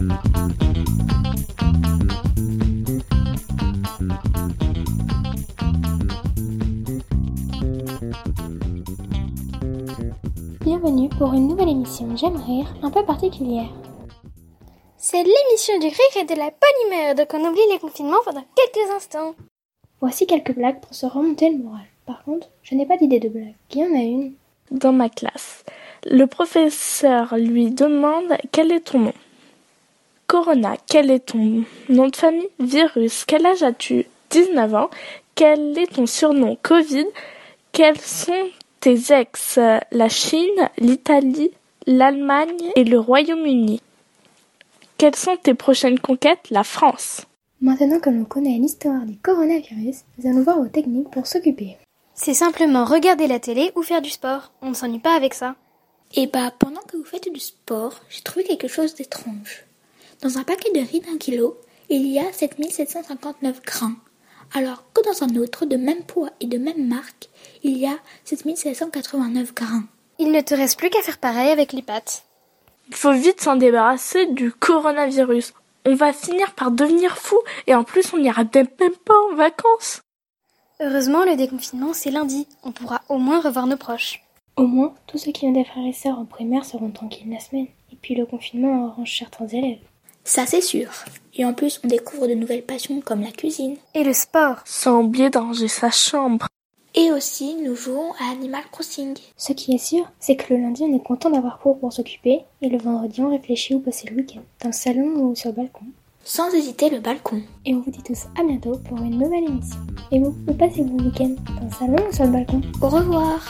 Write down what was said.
Bienvenue pour une nouvelle émission J'aime rire un peu particulière. C'est l'émission du rire et de la bonne humeur, donc on oublie les confinements pendant quelques instants. Voici quelques blagues pour se remonter le moral. Par contre, je n'ai pas d'idée de blague. Qui en a une Dans ma classe, le professeur lui demande quel est ton nom? Corona, quel est ton nom de famille? Virus, quel âge as-tu? 19 ans. Quel est ton surnom? Covid. Quels sont tes ex? La Chine, l'Italie, l'Allemagne et le Royaume-Uni. Quelles sont tes prochaines conquêtes? La France. Maintenant que l'on connaît l'histoire du coronavirus, nous allons voir vos techniques pour s'occuper. C'est simplement regarder la télé ou faire du sport. On ne s'ennuie pas avec ça. Et bah, pendant que vous faites du sport, j'ai trouvé quelque chose d'étrange. Dans un paquet de riz d'un kilo, il y a 7759 grains, alors que dans un autre de même poids et de même marque, il y a 7789 grains. Il ne te reste plus qu'à faire pareil avec les pâtes. Il faut vite s'en débarrasser du coronavirus. On va finir par devenir fou et en plus on n'ira même pas en vacances. Heureusement, le déconfinement c'est lundi. On pourra au moins revoir nos proches. Au moins, tous ceux qui ont des frères et sœurs en primaire seront tranquilles la semaine. Et puis le confinement arrange certains élèves. Ça c'est sûr. Et en plus, on découvre de nouvelles passions comme la cuisine. Et le sport. Sans oublier d'arranger sa chambre. Et aussi, nous jouons à Animal Crossing. Ce qui est sûr, c'est que le lundi, on est content d'avoir cours pour s'occuper, et le vendredi, on réfléchit où passer le week-end, dans le salon ou sur le balcon. Sans hésiter, le balcon. Et on vous dit tous à bientôt pour une nouvelle émission. Et vous, où passez-vous le week-end Dans le salon ou sur le balcon Au revoir